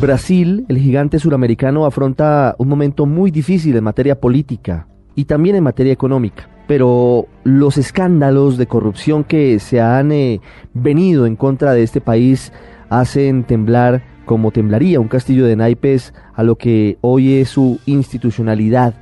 Brasil, el gigante suramericano, afronta un momento muy difícil en materia política y también en materia económica. Pero los escándalos de corrupción que se han eh, venido en contra de este país hacen temblar como temblaría un castillo de naipes a lo que hoy es su institucionalidad.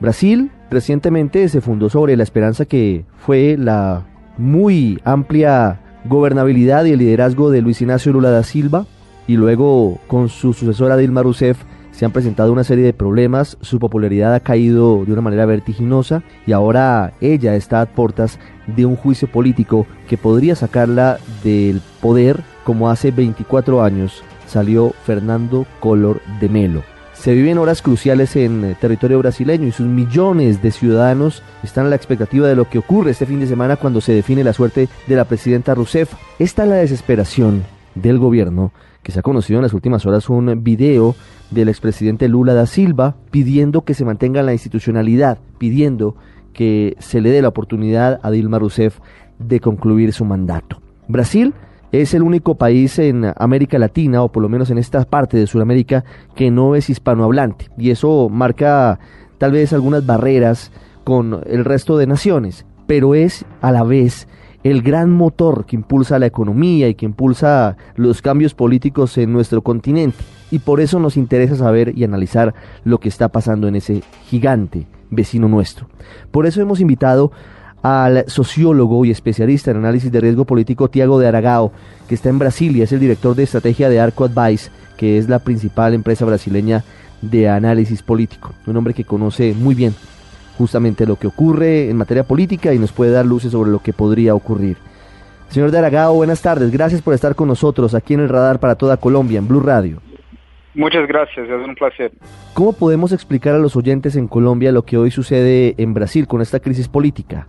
Brasil recientemente se fundó sobre la esperanza que fue la muy amplia gobernabilidad y el liderazgo de Luis Ignacio Lula da Silva, y luego con su sucesora Dilma Rousseff se han presentado una serie de problemas, su popularidad ha caído de una manera vertiginosa y ahora ella está a puertas de un juicio político que podría sacarla del poder como hace 24 años salió Fernando Collor de Melo. Se viven horas cruciales en territorio brasileño y sus millones de ciudadanos están a la expectativa de lo que ocurre este fin de semana cuando se define la suerte de la presidenta Rousseff. Esta es la desesperación del gobierno que se ha conocido en las últimas horas un video del expresidente Lula da Silva pidiendo que se mantenga la institucionalidad, pidiendo que se le dé la oportunidad a Dilma Rousseff de concluir su mandato. Brasil es el único país en América Latina, o por lo menos en esta parte de Sudamérica, que no es hispanohablante. Y eso marca tal vez algunas barreras con el resto de naciones, pero es a la vez el gran motor que impulsa la economía y que impulsa los cambios políticos en nuestro continente. Y por eso nos interesa saber y analizar lo que está pasando en ese gigante vecino nuestro. Por eso hemos invitado al sociólogo y especialista en análisis de riesgo político Tiago de Aragao, que está en Brasilia, es el director de estrategia de Arco Advice, que es la principal empresa brasileña de análisis político. Un hombre que conoce muy bien justamente lo que ocurre en materia política y nos puede dar luces sobre lo que podría ocurrir. Señor de Aragao, buenas tardes. Gracias por estar con nosotros aquí en el Radar para toda Colombia, en Blue Radio. Muchas gracias, es un placer. ¿Cómo podemos explicar a los oyentes en Colombia lo que hoy sucede en Brasil con esta crisis política?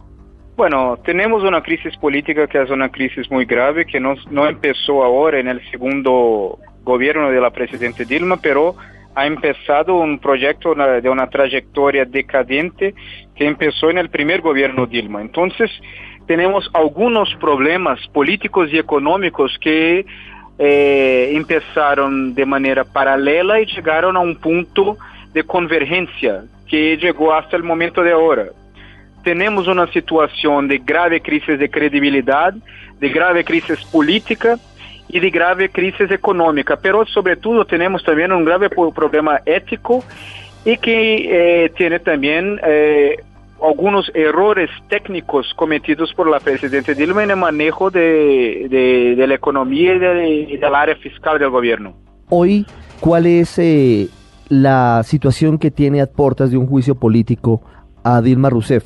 Bueno, tenemos una crisis política que es una crisis muy grave, que no, no empezó ahora en el segundo gobierno de la presidenta Dilma, pero ha empezado un proyecto de una trayectoria decadente que empezó en el primer gobierno Dilma. Entonces, tenemos algunos problemas políticos y económicos que eh, empezaron de manera paralela y llegaron a un punto de convergencia que llegó hasta el momento de ahora. Tenemos una situación de grave crisis de credibilidad, de grave crisis política, y de grave crisis económica, pero sobre todo tenemos también un grave problema ético y que eh, tiene también eh, algunos errores técnicos cometidos por la presidenta Dilma en el manejo de, de, la economía y, del área fiscal del gobierno. Hoy, ¿cuál es eh, la situación que tiene a puertas de un juicio político a Dilma Rousseff?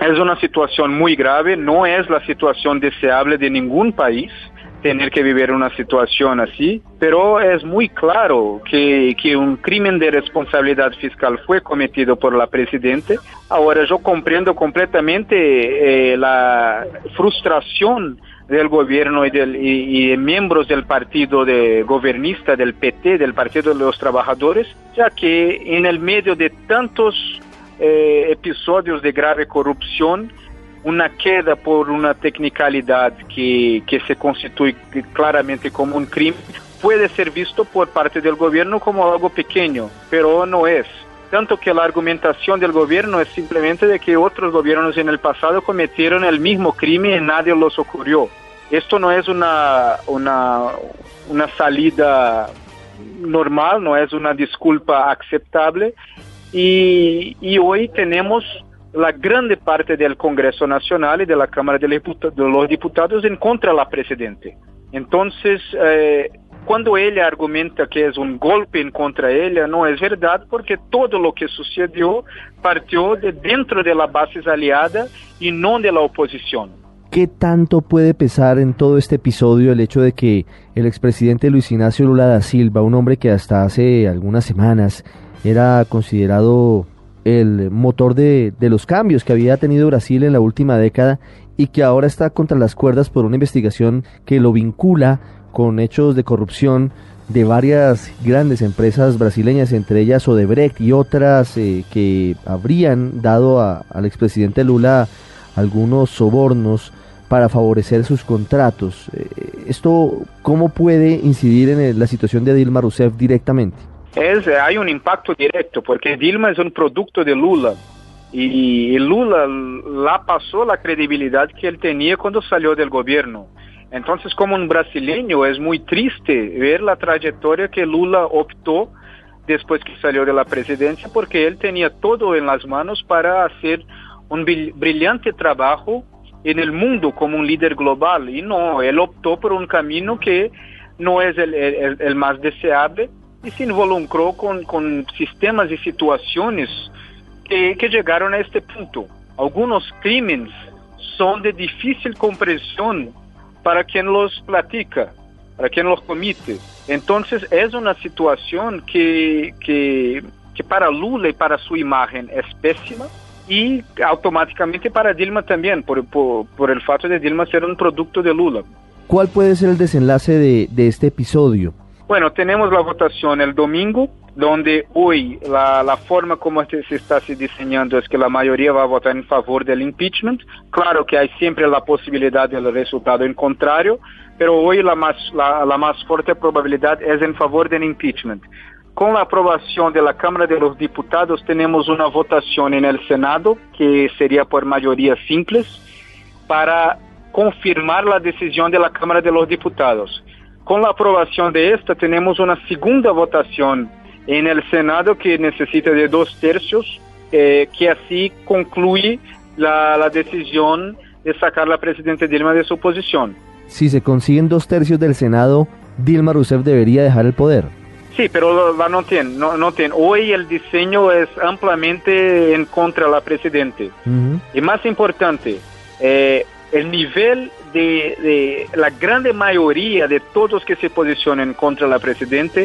Es una situación muy grave, no es la situación deseable de ningún país tener que vivir una situación así, pero es muy claro que, que un crimen de responsabilidad fiscal fue cometido por la Presidente. Ahora yo comprendo completamente eh, la frustración del gobierno y, del, y, miembros del partido de gobernista del PT, del Partido de los Trabajadores, ya que en el medio de tantos eh, episodios de grave corrupción, una queda por una tecnicalidad que, que se constituye claramente como un crimen puede ser visto por parte del gobierno como algo pequeño, pero no es. Tanto que la argumentación del gobierno es simplemente de que otros gobiernos en el pasado cometieron el mismo crimen y nadie los ocurrió. Esto no es una, una, una salida normal, no es una disculpa aceptable. Y, y hoy tenemos la grande parte del Congreso Nacional y de la Cámara de, los Diputados en contra de la Presidente. Entonces, eh, cuando ella argumenta que es un golpe en contra ella, no es verdad porque todo lo que sucedió partió de dentro de la base aliada y no de la oposición. ¿Qué tanto puede pesar en todo este episodio el hecho de que el expresidente Luis Ignacio Lula da Silva, un hombre que hasta hace algunas semanas era considerado el motor de, los cambios que había tenido Brasil en la última década y que ahora está contra las cuerdas por una investigación que lo vincula con hechos de corrupción de varias grandes empresas brasileñas, entre ellas Odebrecht y otras eh, que habrían dado al expresidente Lula algunos sobornos para favorecer sus contratos. Eh, ¿Esto cómo puede incidir en la situación de Dilma Rousseff directamente? Es, hay un impacto directo, porque Dilma es un producto de Lula. Y, y Lula la pasó la credibilidad que él tenía cuando salió del gobierno. Entonces, como un brasileño, es muy triste ver la trayectoria que Lula optó después que salió de la presidencia, porque él tenía todo en las manos para hacer un brillante trabajo en el mundo como un líder global. Y no, él optó por un camino que no es el, más deseable y se involucró con, con sistemas y situaciones que, que llegaron a este punto. Algunos crímenes son de difícil comprensión para quien los platica, para quien los comete. Entonces es una situación que, que, que para Lula y para su imagen es pésima y automáticamente para Dilma también, por, por, por, el fato de Dilma ser un producto de Lula. ¿Cuál puede ser el desenlace de, de este episodio? Bueno, tenemos la votación el domingo, donde hoy la, la forma como se está se diseñando es que la mayoría va a votar en favor del impeachment. Claro que hay siempre la posibilidad del resultado en contrario, pero hoy la más, la, la más fuerte probabilidad es en favor del impeachment. Con la aprobación de la Cámara de los Diputados tenemos una votación en el Senado, que sería por mayoría simple, para confirmar la decisión de la Cámara de los Diputados. Con la aprobación de esta tenemos una segunda votación en el Senado que necesita de dos tercios, eh, que así concluye la, la decisión de sacar la presidenta Dilma de su posición. Si se consiguen dos tercios del Senado, Dilma Rousseff debería dejar el poder. Sí, pero la no tiene, no, no tiene. Hoy el diseño es ampliamente en contra de la presidenta. Uh -huh. Y más importante, eh, el nivel de, de, la grande mayoría de todos que se posicionan contra la presidenta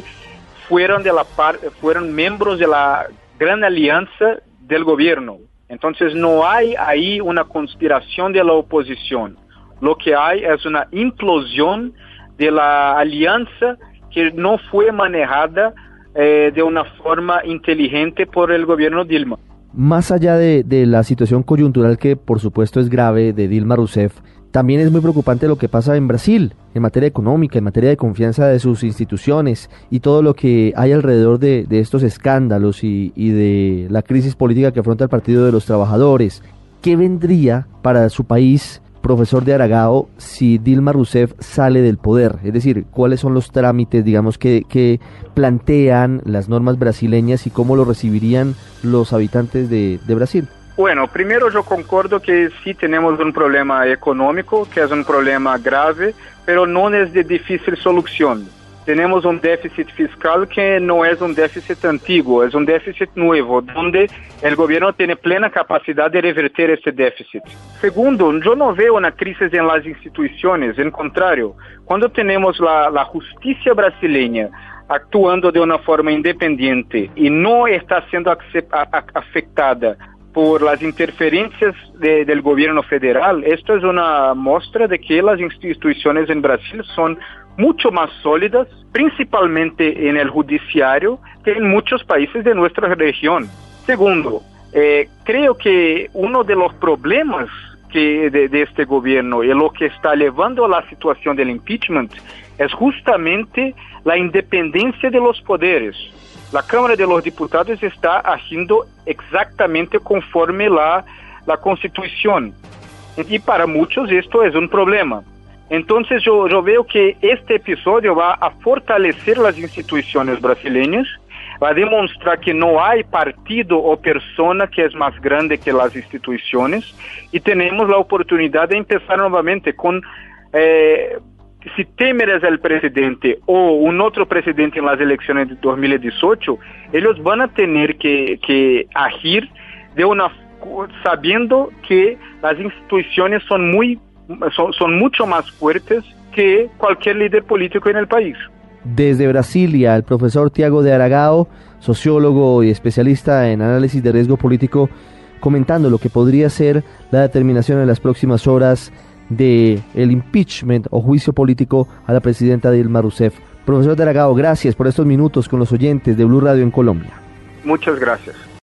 fueron, de la par, fueron miembros de la gran alianza del gobierno. Entonces no hay ahí una conspiración de la oposición. Lo que hay es una implosión de la alianza que no fue manejada eh, de una forma inteligente por el gobierno Dilma. Más allá de, de, la situación coyuntural que por supuesto es grave de Dilma Rousseff, también es muy preocupante lo que pasa en Brasil, en materia económica, en materia de confianza de sus instituciones y todo lo que hay alrededor de, de estos escándalos y, y de la crisis política que afronta el Partido de los Trabajadores. ¿Qué vendría para su país profesor de Aragao, si Dilma Rousseff sale del poder? Es decir, ¿cuáles son los trámites, digamos, que, que plantean las normas brasileñas y cómo lo recibirían los habitantes de, de Brasil? Bueno, primero yo concordo que sí tenemos un problema económico, que es un problema grave, pero no es de difícil solución. Tenemos un déficit fiscal que no es un déficit antiguo, es un déficit nuevo, donde el gobierno tiene plena capacidad de revertir este déficit. Segundo, yo no veo una crisis en las instituciones, en contrario, cuando tenemos la, la justicia actuando de una forma independiente y no está siendo afectada por las interferencias de, del gobierno federal, esto es una muestra de que las instituciones en Brasil son mucho más sólidas, principalmente en el judiciario, que en muchos países de nuestra región. Segundo, eh, creo que uno de los problemas que de, este gobierno y lo que está llevando a la situación del impeachment es justamente la independencia de los poderes. La Cámara de los Diputados está haciendo exactamente conforme la, la Constitución. Y para muchos esto es un problema. Entonces yo, yo veo que este episodio va a fortalecer las instituciones brasileñas, va a demostrar que no hay partido o persona que es más grande que las instituciones y tenemos la oportunidad de empezar nuevamente con eh, si Temer es el presidente o un otro presidente en las elecciones de 2018, ellos van a tener que, que agir de una sabiendo que las instituciones son muy son, son mucho más fuertes que cualquier líder político en el país. Desde Brasilia, el profesor Tiago de Aragao, sociólogo y especialista en análisis de riesgo político, comentando lo que podría ser la determinación en las próximas horas de el impeachment o juicio político a la presidenta Dilma Rousseff. Profesor de Aragao, gracias por estos minutos con los oyentes de Blue Radio en Colombia. Muchas gracias.